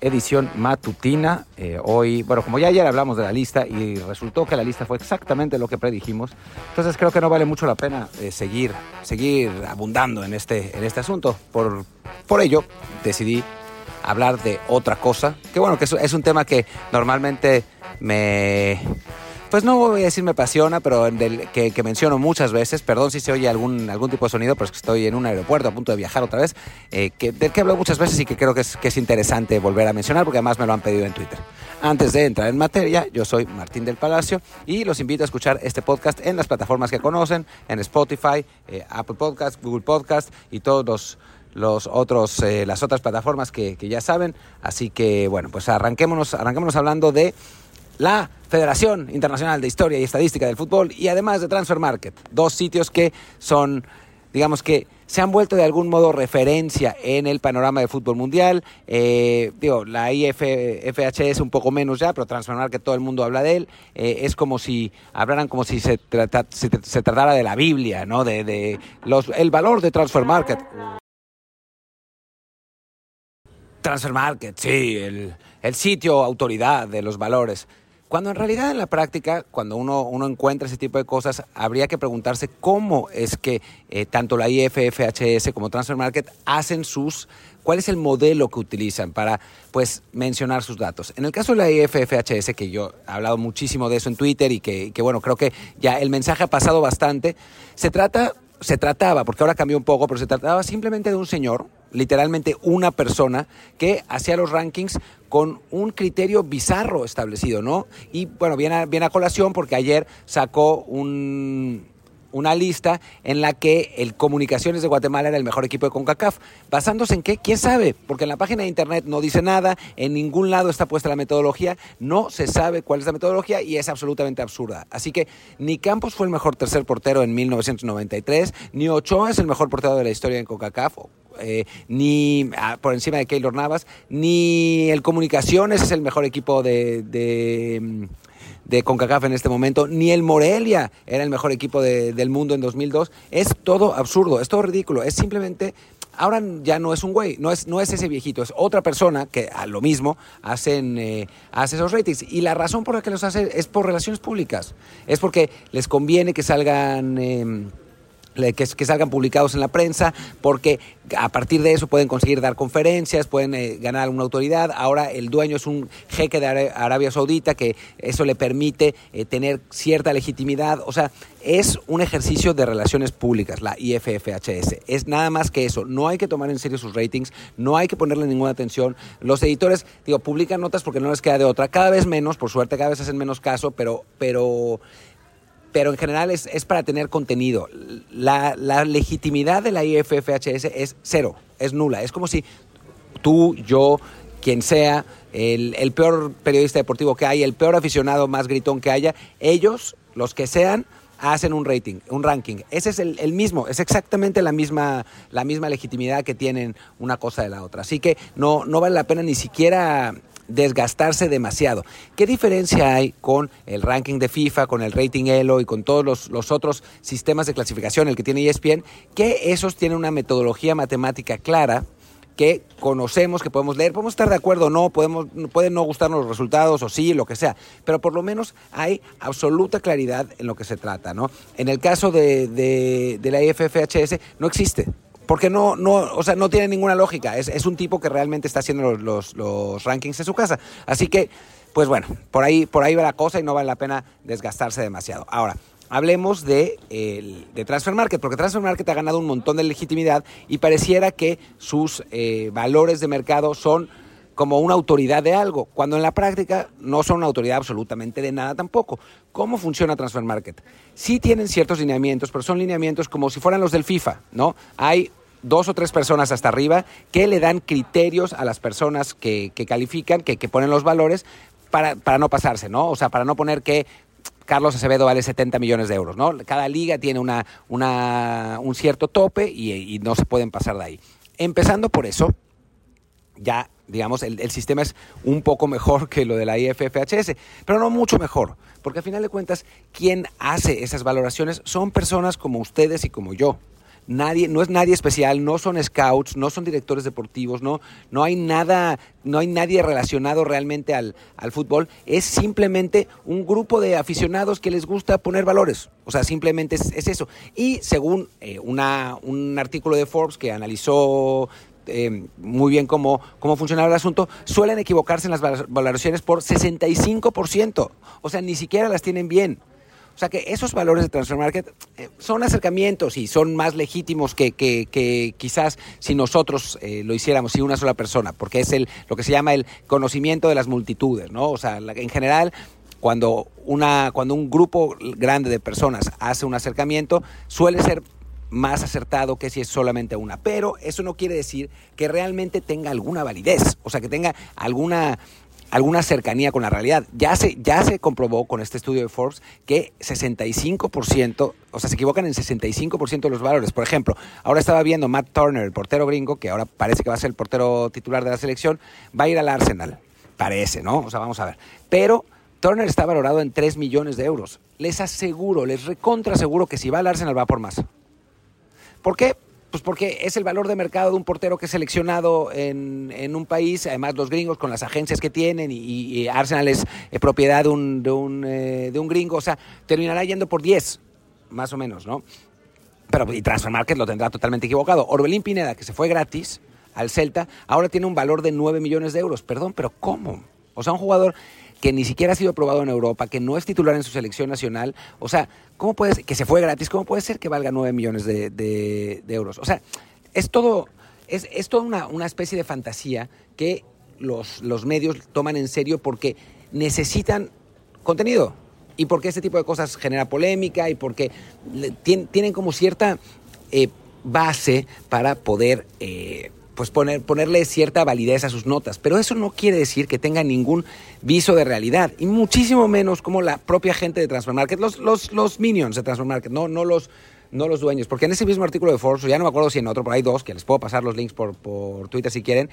edición matutina. Eh, hoy, bueno, como ya ayer hablamos de la lista y resultó que la lista fue exactamente lo que predijimos, entonces creo que no vale mucho la pena eh, seguir, seguir abundando en este, en este asunto. Por, por ello, decidí hablar de otra cosa, que bueno, que es un tema que normalmente me pues no voy a decir me apasiona, pero del, que, menciono muchas veces, perdón si se oye algún, algún tipo de sonido, pero es que estoy en un aeropuerto a punto de viajar otra vez, eh, que, del que hablo muchas veces y que creo que es, que es interesante volver a mencionar, porque además me lo han pedido en Twitter. Antes de entrar en materia, yo soy Martín del Palacio y los invito a escuchar este podcast en las plataformas que conocen, en Spotify, eh, Apple Podcast, Google Podcast y todos los los otros, eh, las otras plataformas que, que, ya saben. Así que bueno, pues arranquémonos, arranquémonos hablando de la Federación Internacional de Historia y Estadística del Fútbol y además de Transfer Market, dos sitios que son, digamos que se han vuelto de algún modo referencia en el panorama del fútbol mundial. Eh, digo, la IFHS un poco menos ya, pero Transfer Market todo el mundo habla de él. Eh, es como si hablaran como si se, se, tratara de la Biblia, ¿no? De, de los, el valor de Transfer Market. Transfer Market, sí, el, el sitio autoridad de los valores. Cuando en realidad en la práctica, cuando uno, uno encuentra ese tipo de cosas, habría que preguntarse cómo es que eh, tanto la IFFHS como Transfer Market hacen sus, cuál es el modelo que utilizan para pues mencionar sus datos. En el caso de la IFFHS, que yo he hablado muchísimo de eso en Twitter y que, que bueno, creo que ya el mensaje ha pasado bastante, se trata se trataba, porque ahora cambió un poco, pero se trataba simplemente de un señor, literalmente una persona, que hacía los rankings con un criterio bizarro establecido, ¿no? Y bueno, viene viene a colación porque ayer sacó un, una lista en la que el Comunicaciones de Guatemala era el mejor equipo de CONCACAF. ¿Basándose en qué? ¿Quién sabe? Porque en la página de internet no dice nada, en ningún lado está puesta la metodología, no se sabe cuál es la metodología y es absolutamente absurda. Así que ni Campos fue el mejor tercer portero en 1993, ni Ochoa es el mejor portero de la historia en CONCACAF, eh, ni ah, por encima de Keylor Navas, ni el Comunicaciones es el mejor equipo de de CONCACAF en este momento, ni el Morelia era el mejor equipo del mundo en 2002. Es todo absurdo, es todo ridículo, es simplemente ahora ya no es un güey, no es, no es ese viejito, es otra persona que a lo mismo hacen, eh, hace esos ratings. Y la razón por la que los hace es por relaciones públicas. Es porque les conviene que salgan... Em, que, salgan publicados en la prensa, porque a partir de eso pueden conseguir dar conferencias, pueden eh, ganar alguna autoridad. Ahora el dueño es un jeque de Arabia Saudita, que eso le permite eh, tener cierta legitimidad. O sea, es un ejercicio de relaciones públicas, la IFFHS. Es nada más que eso. No hay que tomar en serio sus ratings, no hay que ponerle ninguna atención. Los editores, digo, publican notas porque no les queda de otra. Cada vez menos, por suerte, cada vez hacen menos caso, pero, pero pero en general es, para tener contenido. La, legitimidad de la IFFHS es cero, es nula. Es como si tú, yo, quien sea, el, el, peor periodista deportivo que haya, el peor aficionado más gritón que haya, ellos, los que sean, hacen un rating, un ranking. Ese es el, el, mismo, es exactamente la misma, la misma legitimidad que tienen una cosa de la otra. Así que no, no vale la pena ni siquiera desgastarse demasiado. ¿Qué diferencia hay con el ranking de FIFA, con el rating Elo y con todos los, otros sistemas de clasificación, el que tiene ESPN? Que esos tienen una metodología matemática clara que conocemos, que podemos leer, podemos estar de acuerdo o no, podemos, pueden no gustarnos los resultados o sí, lo que sea, pero por lo menos hay absoluta claridad en lo que se trata, ¿no? En el caso de, de la IFFHS no existe porque no, no, o sea, no tiene ninguna lógica. Es, un tipo que realmente está haciendo los, rankings en su casa. Así que, pues bueno, por ahí, por ahí va la cosa y no vale la pena desgastarse demasiado. Ahora, hablemos de, de Transfer Market, porque Transfer Market ha ganado un montón de legitimidad y pareciera que sus eh, valores de mercado son como una autoridad de algo, cuando en la práctica no son una autoridad absolutamente de nada tampoco. ¿Cómo funciona Transfer Market? Sí tienen ciertos lineamientos, pero son lineamientos como si fueran los del FIFA, ¿no? Hay dos o tres personas hasta arriba que le dan criterios a las personas que, califican, que, ponen los valores para, no pasarse, ¿no? O sea, para no poner que Carlos Acevedo vale 70 millones de euros, ¿no? Cada liga tiene una, un cierto tope y, no se pueden pasar de ahí. Empezando por eso, ya, digamos, el, el, sistema es un poco mejor que lo de la IFFHS, pero no mucho mejor, porque al final de cuentas, quien hace esas valoraciones son personas como ustedes y como yo nadie, no es nadie especial, no son scouts, no son directores deportivos, no, no hay nada, no hay nadie relacionado realmente al, al fútbol, es simplemente un grupo de aficionados que les gusta poner valores. O sea, simplemente es, eso. Y según eh, una, un artículo de Forbes que analizó eh, muy bien cómo, cómo funcionaba el asunto, suelen equivocarse en las valoraciones por 65%. O sea, ni siquiera las tienen bien. O sea que esos valores de transfer market eh, son acercamientos y son más legítimos que, que, quizás si nosotros eh, lo hiciéramos, si una sola persona, porque es el, lo que se llama el conocimiento de las multitudes, ¿no? O sea, en general, cuando, una, cuando un grupo grande de personas hace un acercamiento, suele ser más acertado que si es solamente una. Pero eso no quiere decir que realmente tenga alguna validez, o sea, que tenga alguna alguna cercanía con la realidad. Ya se, ya se comprobó con este estudio de Forbes que 65%, o sea, se equivocan en 65% de los valores. Por ejemplo, ahora estaba viendo Matt Turner, el portero gringo, que ahora parece que va a ser el portero titular de la selección, va a ir al Arsenal. Parece, ¿no? O sea, vamos a ver. Pero Turner está valorado en 3 millones de euros. Les aseguro, les recontra aseguro que si va al Arsenal va por más. ¿Por qué? Pues porque es el valor de mercado de un portero que es seleccionado en, en un país, además los gringos con las agencias que tienen y, Arsenal es eh, propiedad de un, de, un, eh, de un gringo, o sea, terminará yendo por 10, más o menos, ¿no? Pero y Transfer Market lo tendrá totalmente equivocado. Orbelín Pineda, que se fue gratis al Celta, ahora tiene un valor de 9 millones de euros. Perdón, pero ¿cómo? O sea, un jugador que ni siquiera ha sido probado en Europa, que no es titular en su selección nacional, o sea, ¿cómo puede ser, que se fue gratis, cómo puede ser que valga 9 millones de, euros? O sea, es todo, es, es toda una, una, especie de fantasía que los, los medios toman en serio porque necesitan contenido y porque este tipo de cosas genera polémica y porque tienen como cierta eh, base para poder... Eh, pues poner, ponerle cierta validez a sus notas. Pero eso no quiere decir que tenga ningún viso de realidad, y muchísimo menos como la propia gente de Transfer Market, los, los, los minions de Transfer Market, no, no, los, no los dueños. Porque en ese mismo artículo de Forbes, ya no me acuerdo si en otro, pero hay dos, que les puedo pasar los links por, por Twitter si quieren,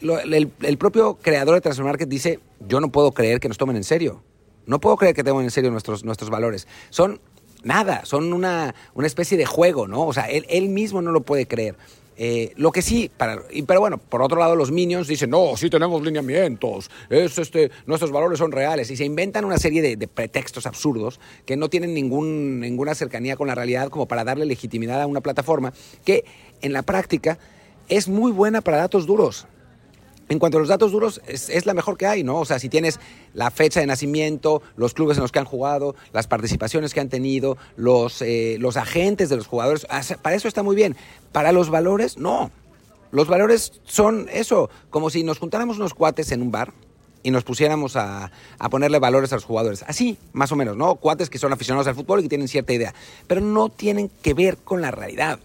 el, el propio creador de Transfer Market dice, yo no puedo creer que nos tomen en serio. No puedo creer que tomen en serio nuestros, nuestros valores. Son nada, son una, una especie de juego, ¿no? O sea, él, él mismo no lo puede creer. Eh, lo que sí, para, pero bueno, por otro lado los minions dicen, no, sí tenemos lineamientos, es este, nuestros valores son reales, y se inventan una serie de, pretextos absurdos que no tienen ningún, ninguna cercanía con la realidad como para darle legitimidad a una plataforma que en la práctica es muy buena para datos duros. En cuanto a los datos duros, es, la mejor que hay, ¿no? O sea, si tienes la fecha de nacimiento, los clubes en los que han jugado, las participaciones que han tenido, los, eh, los agentes de los jugadores, para eso está muy bien. Para los valores, no. Los valores son eso, como si nos juntáramos unos cuates en un bar y nos pusiéramos a, a, ponerle valores a los jugadores. Así, más o menos, ¿no? Cuates que son aficionados al fútbol y que tienen cierta idea, pero no tienen que ver con la realidad.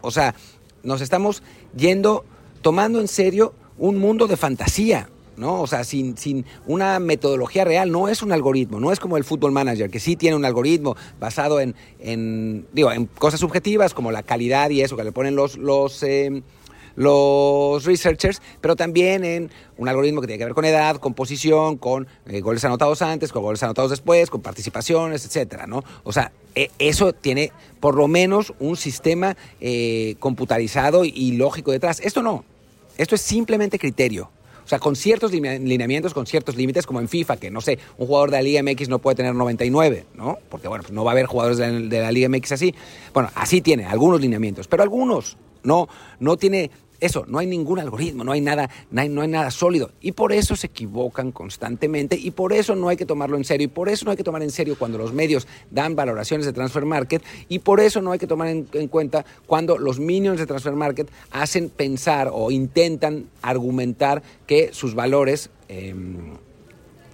O sea, nos estamos yendo, tomando en serio un mundo de fantasía, ¿no? O sea, sin, sin una metodología real, no es un algoritmo, no es como el Football Manager, que sí tiene un algoritmo basado en, en digo, en cosas subjetivas como la calidad y eso que le ponen los, los, eh, los researchers, pero también en un algoritmo que tiene que ver con edad, con posición, con eh, goles anotados antes, con goles anotados después, con participaciones, etcétera, ¿no? O sea, e, eso tiene por lo menos un sistema eh, computarizado y lógico detrás. Esto no, esto es simplemente criterio. O sea, con ciertos lineamientos, con ciertos límites, como en FIFA, que no sé, un jugador de la Liga MX no puede tener 99, ¿no? Porque, bueno, pues no va a haber jugadores de la, de la Liga MX así. Bueno, así tiene algunos lineamientos, pero algunos no, no tiene eso, no hay ningún algoritmo, no hay nada, no hay, nada sólido. Y por eso se equivocan constantemente y por eso no hay que tomarlo en serio y por eso no hay que tomar en serio cuando los medios dan valoraciones de transfer market y por eso no hay que tomar en, cuenta cuando los minions de transfer market hacen pensar o intentan argumentar que sus valores... Em,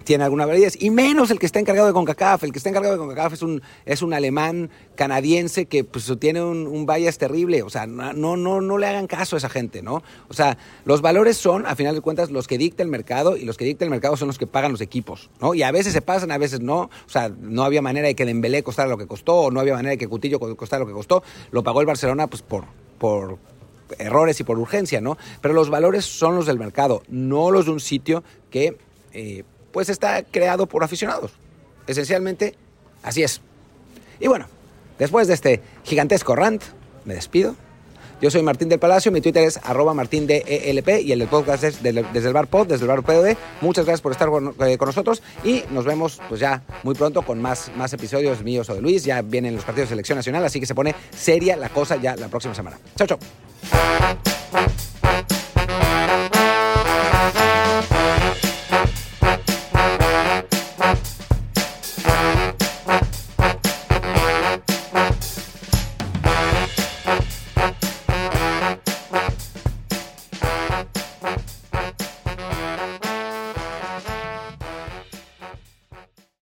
tiene alguna validez, y menos el que está encargado de CONCACAF. El que está encargado de CONCACAF es un, es un alemán canadiense que pues, tiene un, un bias terrible. O sea, no, no, no le hagan caso a esa gente, ¿no? O sea, los valores son, a final de cuentas, los que dicta el mercado, y los que dicta el mercado son los que pagan los equipos, ¿no? Y a veces se pasan, a veces no. O sea, no había manera de que Dembélé costara lo que costó, o no había manera de que Cutillo costara lo que costó. Lo pagó el Barcelona, pues, por, por errores y por urgencia, ¿no? Pero los valores son los del mercado, no los de un sitio que... Eh, pues está creado por aficionados. Esencialmente, así es. Y bueno, después de este gigantesco rant, me despido Yo soy Martín del Palacio, mi Twitter es arroba martindelp y el del podcast es desde el bar pod, desde el bar POD. Muchas gracias por estar eh, con, nosotros y nos vemos pues ya muy pronto con más, más episodios míos o de Luis. Ya vienen los partidos de selección nacional, así que se pone seria la cosa ya la próxima semana. Chao, chao.